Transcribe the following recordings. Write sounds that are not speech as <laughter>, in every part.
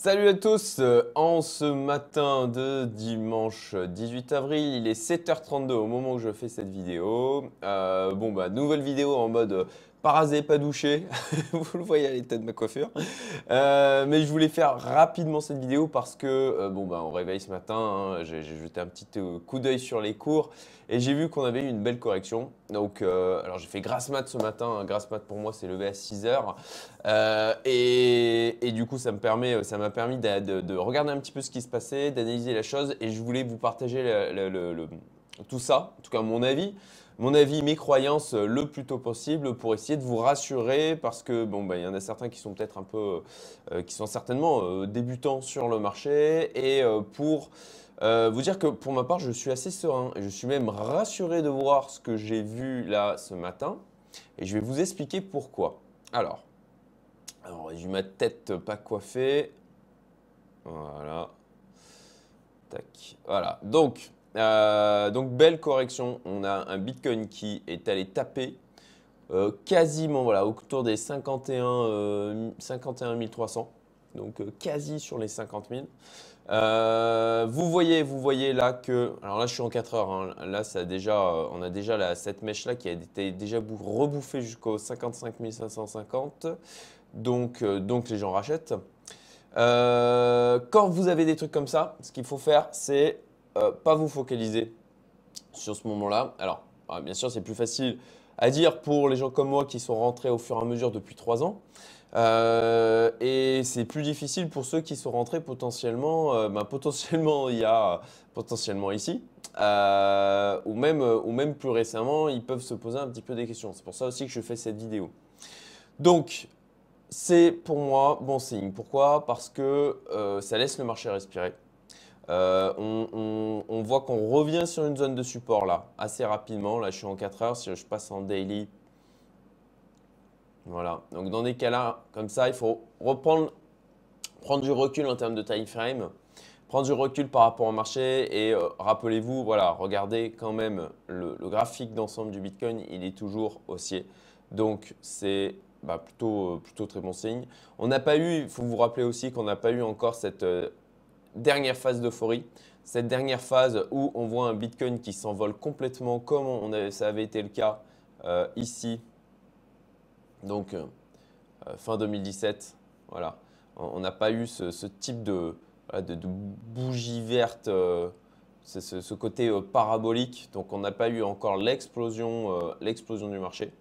Salut à tous, euh, en ce matin de dimanche 18 avril, il est 7h32 au moment où je fais cette vidéo. Euh, bon bah nouvelle vidéo en mode pas rasé, pas douché, <laughs> vous le voyez à l'état de ma coiffure. Euh, mais je voulais faire rapidement cette vidéo parce que, bon bah on réveille ce matin, hein, j'ai jeté un petit coup d'œil sur les cours et j'ai vu qu'on avait eu une belle correction. Donc, alors j'ai fait grasse mat ce matin, grasse mat pour moi c'est levé à 6h. Et, et, du coup ça me permet, ça m'a permis de, regarder un petit peu ce qui se passait, d'analyser la chose et je voulais vous partager tout ça, en tout cas mon avis, mon avis, mes croyances le plus tôt possible pour essayer de vous rassurer parce que bon, bah, il y en a certains qui sont peut-être un peu, euh, qui sont certainement euh, débutants sur le marché et euh, pour vous dire que pour ma part, je suis assez serein et je suis même rassuré de voir ce que j'ai vu là ce matin et je vais vous expliquer pourquoi. Alors, alors j'ai ma tête pas coiffée. Voilà. Tac. Voilà. Donc, euh, donc, belle correction. On a un Bitcoin qui est allé taper euh, quasiment voilà, autour des 51, 51 300. Donc, euh, quasi sur les 50 000. vous voyez, vous voyez là que, alors là je suis en 4 heures, hein. là ça déjà, on a déjà la, cette mèche là qui a été déjà rebouffée jusqu'au 55 550, donc, donc les gens rachètent. Quand vous avez des trucs comme ça, ce qu'il faut faire, c'est euh, pas vous focaliser sur ce moment-là. Alors, ah, bien sûr, c'est plus facile à dire pour les gens comme moi qui sont rentrés au fur et à mesure depuis trois ans. Euh, et c'est plus difficile pour ceux qui sont rentrés potentiellement, ben, potentiellement il y a potentiellement ici, ou, même, ou même plus récemment, ils peuvent se poser un petit peu des questions. C'est pour ça aussi que je fais cette vidéo. Donc, c'est pour moi bon signe. Pourquoi? Parce que euh, ça laisse le marché respirer. Euh, on, voit qu'on revient sur une zone de support là, assez rapidement. Là, je suis en 4 heures. Si je passe en daily, voilà. Donc, dans des cas-là, comme ça, il faut reprendre prendre du recul en termes de time frame, prendre du recul par rapport au marché et euh, rappelez-vous, voilà, regardez quand même le, graphique d'ensemble du Bitcoin, il est toujours haussier. Donc, c'est bah, plutôt, euh, plutôt très bon signe. On n'a pas eu, il faut vous rappeler aussi qu'on n'a pas eu encore cette dernière phase d'euphorie, cette dernière phase où on voit un Bitcoin qui s'envole complètement comme ça avait été le cas euh, ici, donc fin 2017. Voilà. On n'a pas eu ce, type de, bougie verte, ce, côté parabolique. Donc on n'a pas eu encore l'explosion du marché.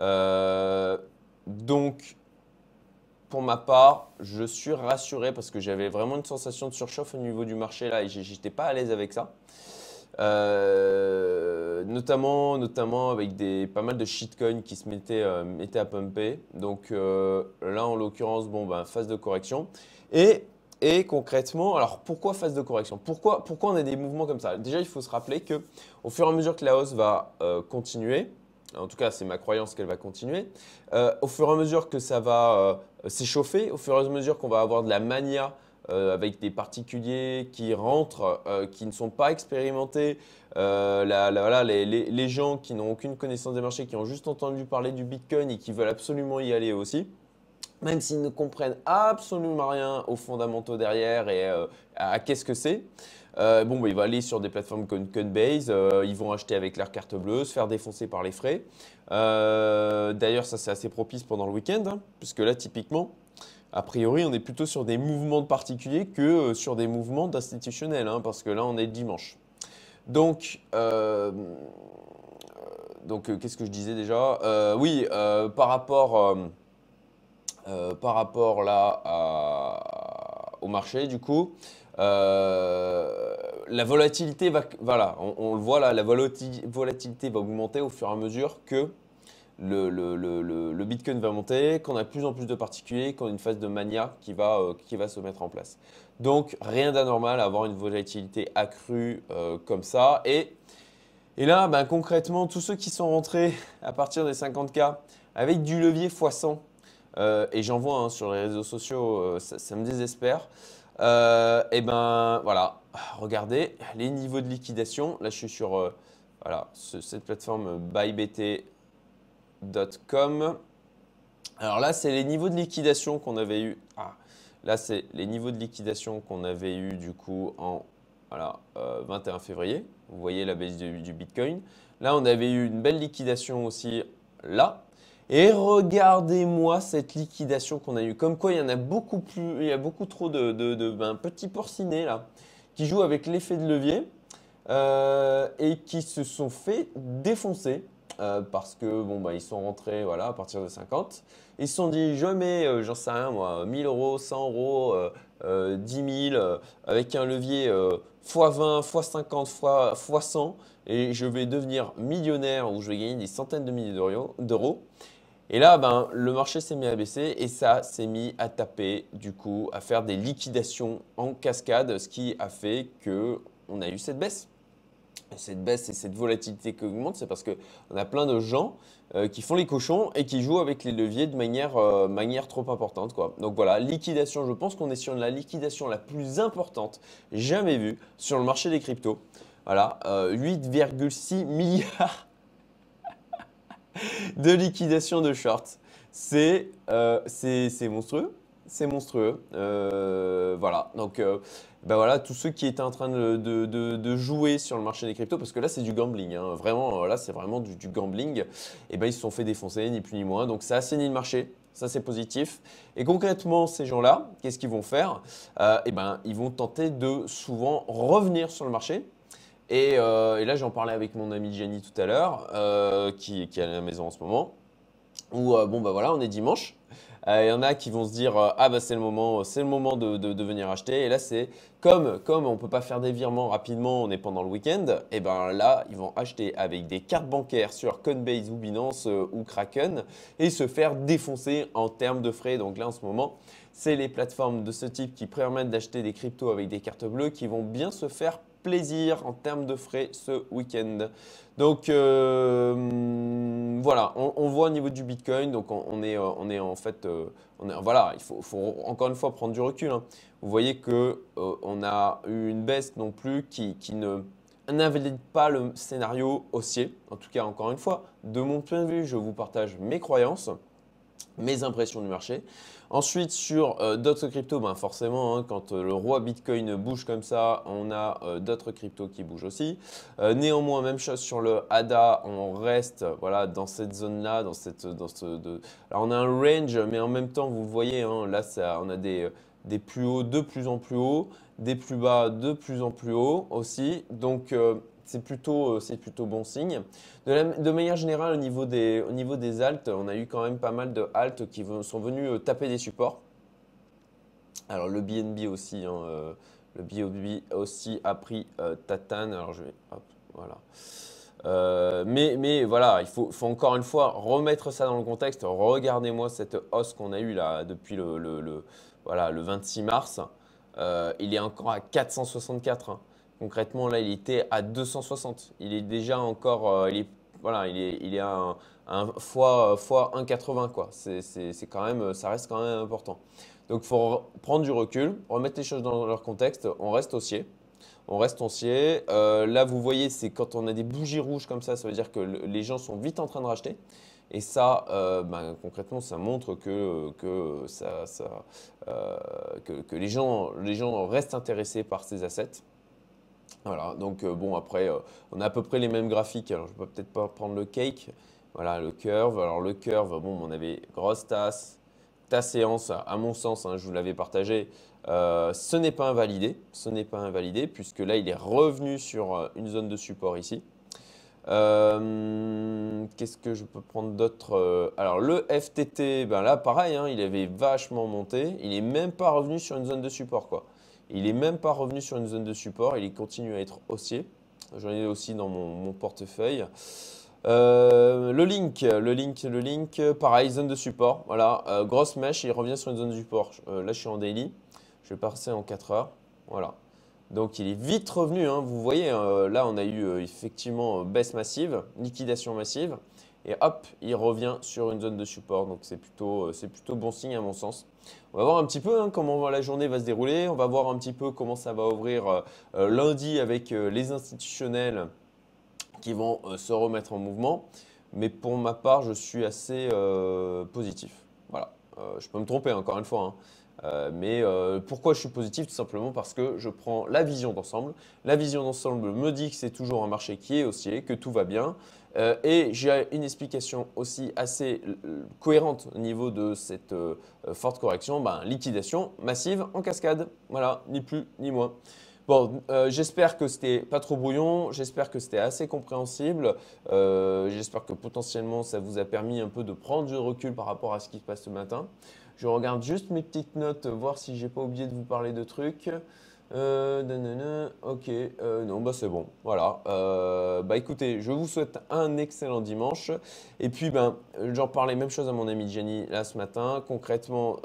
Euh, donc, pour ma part, je suis rassuré parce que j'avais vraiment une sensation de surchauffe au niveau du marché là et j'étais pas à l'aise avec ça. Euh, notamment, notamment avec des, pas mal de shitcoins qui se mettaient, euh, à pumper. Donc là, en l'occurrence, bon, ben, phase de correction. Et, et, concrètement, alors pourquoi phase de correction? Pourquoi, pourquoi on a des mouvements comme ça? Déjà, il faut se rappeler que au fur et à mesure que la hausse va continuer, en tout cas c'est ma croyance qu'elle va continuer, euh, au fur et à mesure que ça va euh, s'échauffer, au fur et à mesure qu'on va avoir de la mania euh, avec des particuliers qui rentrent, qui ne sont pas expérimentés, les, gens qui n'ont aucune connaissance des marchés, qui ont juste entendu parler du Bitcoin et qui veulent absolument y aller aussi, même s'ils ne comprennent absolument rien aux fondamentaux derrière et à qu'est-ce que c'est, euh, bon, bah, il va aller sur des plateformes comme Coinbase, euh, ils vont acheter avec leur carte bleue, se faire défoncer par les frais. Euh, d'ailleurs, ça c'est assez propice pendant le week-end, hein, puisque là, typiquement, a priori, on est plutôt sur des mouvements de particuliers que sur des mouvements d'institutionnels, hein, parce que là, on est dimanche. Donc qu'est-ce que je disais déjà? Oui, par rapport, par rapport là au marché, du coup, euh, la volatilité va, on, le voit la volatilité va augmenter au fur et à mesure que le, Bitcoin va monter, qu'on a de plus en plus de particuliers, qu'on a une phase de mania qui va, euh, se mettre en place. Donc rien d'anormal à avoir une volatilité accrue euh, comme ça. Et, et là, ben, concrètement, tous ceux qui sont rentrés à partir des 50K avec du levier x100, et j'en vois hein, sur les réseaux sociaux, ça, me désespère. Euh, et ben voilà, regardez les niveaux de liquidation. Là, je suis sur euh, cette plateforme buybt.com. Alors là, c'est les niveaux de liquidation qu'on avait eu. Ah, Là, c'est les niveaux de liquidation qu'on avait eu du coup en voilà, 21 février. Vous voyez la baisse du Bitcoin. Là, on avait eu une belle liquidation aussi là. Et regardez-moi cette liquidation qu'on a eue. Comme quoi, il y en a beaucoup plus, il y a beaucoup trop de, de, ben, petits porcinés là qui jouent avec l'effet de levier euh, et qui se sont fait défoncer euh, parce que bon bah ils sont rentrés voilà à partir de 50. Ils se sont dit je mets, euh, j'en sais rien moi, 1000 euros, 100 euros, 10 000 avec un levier x20, x50, x100 et je vais devenir millionnaire ou je vais gagner des centaines de milliers d'euros. Et là, ben, le marché s'est mis à baisser et ça s'est mis à taper, du coup, à faire des liquidations en cascade, ce qui a fait qu'on a eu cette baisse. cette baisse et cette volatilité qui augmente, c'est parce qu'on a plein de gens euh, qui font les cochons et qui jouent avec les leviers de manière, euh, manière trop importante. Quoi. Donc voilà, liquidation, je pense qu'on est sur la liquidation la plus importante jamais vue sur le marché des cryptos. Voilà, 8,6 euh, milliards <laughs> de liquidation de shorts. C'est euh, monstrueux. C'est monstrueux. Euh, voilà, donc ben voilà, tous ceux qui étaient en train de, de, jouer sur le marché des cryptos, parce que là c'est du gambling, hein. vraiment, là c'est vraiment du, gambling, et eh ben ils se sont fait défoncer, ni plus ni moins. Donc ça assainit le marché, ça c'est positif. Et concrètement, ces gens-là, qu'est-ce qu'ils vont faire? Eh ben, ils vont tenter de souvent revenir sur le marché euh, et, là, j'en parlais avec mon ami Jenny tout à l'heure, euh, qui, est à la maison en ce moment, où, euh, bon, bah voilà, on est dimanche. Il y en a qui vont se dire ah bah c'est le moment, c'est le moment de, venir acheter. Et là c'est comme comme on peut pas faire des virements rapidement, on est pendant le week-end. Et ben là ils vont acheter avec des cartes bancaires sur Coinbase ou Binance ou Kraken et se faire défoncer en termes de frais. Donc là en ce moment c'est les plateformes de ce type qui permettent d'acheter des cryptos avec des cartes bleues qui vont bien se faire plaisir en termes de frais ce week-end. Donc euh, voilà, on, voit au niveau du Bitcoin, donc on, est, euh, on est en fait, euh, voilà, il faut, encore une fois prendre du recul. Hein. Vous voyez que a eu une baisse non plus qui, qui ne n'invalide pas le scénario haussier. En tout cas, encore une fois, de mon point de vue, je vous partage mes croyances, mes impressions du marché. Ensuite, sur euh, d'autres cryptos, ben forcément, hein, quand euh, le roi Bitcoin bouge comme ça, on a euh, d'autres cryptos qui bougent aussi. néanmoins, même chose sur le ADA, on reste voilà, dans cette zone-là. Dans dans ce. Alors, on a un range, mais en même temps, vous voyez, hein, là, ça, on a des, des plus hauts de plus en plus hauts, des plus bas de plus en plus hauts aussi. Donc, c'est plutôt, euh, plutôt bon signe. De, manière générale, au niveau, des, au niveau des altes, on a eu quand même pas mal de haltes qui sont venus euh, taper des supports. Alors le BNB aussi, hein, euh, le BNB aussi a pris tatane. Alors je voilà. mais, mais, voilà, il faut, encore une fois remettre ça dans le contexte. Regardez-moi cette hausse qu'on a eue là depuis le, voilà, le 26 mars. il est encore à 464. Concrètement, là, il était à 260. Il est déjà encore, euh, voilà, il est, il est à un, fois, fois 1,80 quoi. C'est quand même, ça reste quand même important. Donc, il faut prendre du recul, remettre les choses dans leur contexte. On reste haussier. On reste haussier. Euh, là, vous voyez, c'est quand on a des bougies rouges comme ça, ça veut dire que les gens sont vite en train de racheter. Et ça, euh, ben, concrètement, ça montre que, que, ça que, que, les, gens, les gens restent intéressés par ces assets. Donc euh, bon, après, euh, on a à peu près les mêmes graphiques. Alors, je ne peux peut-être pas prendre le cake. Voilà, le curve. Alors, le curve, bon, on avait grosse tasse. Ta séance, à mon sens, hein, je vous l'avais partagé, euh, ce n'est pas invalidé. Ce n'est pas invalidé, puisque là, il est revenu sur une zone de support ici. Qu'est-ce que je peux prendre d'autre Alors, le FTT, ben là, pareil, hein, il avait vachement monté. Il n'est même pas revenu sur une zone de support, quoi. Il n'est même pas revenu sur une zone de support, il continue à être haussier. J'en ai aussi dans mon, portefeuille. Euh, le link, le link, le link, pareil, zone de support. Voilà, euh, grosse mèche, il revient sur une zone de support. Euh, là, je suis en daily. Je vais passer en 4 heures. Voilà. Donc, il est vite revenu. Hein. Vous voyez, là, on a eu effectivement baisse massive, liquidation massive. Et hop, il revient sur une zone de support. Donc, c'est plutôt, plutôt bon signe à mon sens. On va voir un petit peu hein, comment la journée va se dérouler. On va voir un petit peu comment ça va ouvrir euh, euh, lundi avec euh, les institutionnels qui vont se remettre en mouvement. Mais pour ma part, je suis assez positif. Voilà. je peux me tromper encore une fois. Hein. mais pourquoi je suis positif? Tout simplement parce que je prends la vision d'ensemble. La vision d'ensemble me dit que c'est toujours un marché qui est haussier, que tout va bien. Et j'ai une explication aussi assez cohérente au niveau de cette forte correction, ben, liquidation massive en cascade. Voilà, ni plus ni moins. Bon, euh, j'espère que c'était pas trop brouillon, j'espère que c'était assez compréhensible, euh, j'espère que potentiellement ça vous a permis un peu de prendre du recul par rapport à ce qui se passe ce matin. Je regarde juste mes petites notes, voir si j'ai pas oublié de vous parler de trucs. Euh, ok, euh, non, bah c'est bon. Voilà. bah écoutez, je vous souhaite un excellent dimanche. Et puis, ben, j'en parlais même chose à mon ami Jenny là ce matin. Concrètement,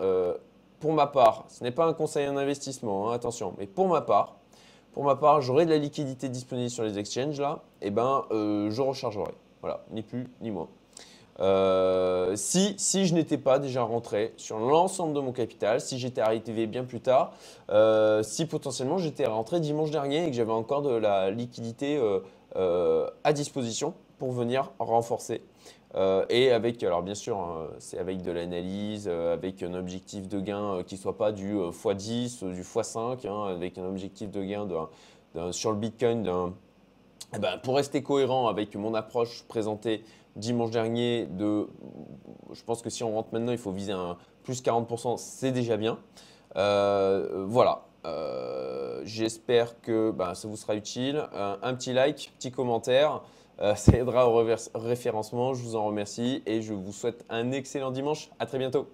pour ma part, ce n'est pas un conseil en investissement, hein, attention, mais pour ma part, pour ma part, j'aurai de la liquidité disponible sur les exchanges là, et ben euh, je rechargerai. Voilà, ni plus ni moins. Euh, si, si je n'étais pas déjà rentré sur l'ensemble de mon capital, si j'étais arrivé bien plus tard, euh, si potentiellement j'étais rentré dimanche dernier et que j'avais encore de la liquidité à disposition pour venir renforcer. Euh, et avec, alors bien sûr, hein, c'est avec de l'analyse, euh, avec un objectif de gain euh, qui ne soit pas du x10 ou du x5, hein, avec un objectif de gain sur le Bitcoin eh ben, pour rester cohérent avec mon approche présentée dimanche dernier de, je pense que si on rentre maintenant, il faut viser un plus 40%, c'est déjà bien. voilà, j'espère que ben, ça vous sera utile. un petit like, petit commentaire. Euh, <laughs> ça aidera au référencement. Je vous en remercie et je vous souhaite un excellent dimanche. À très bientôt.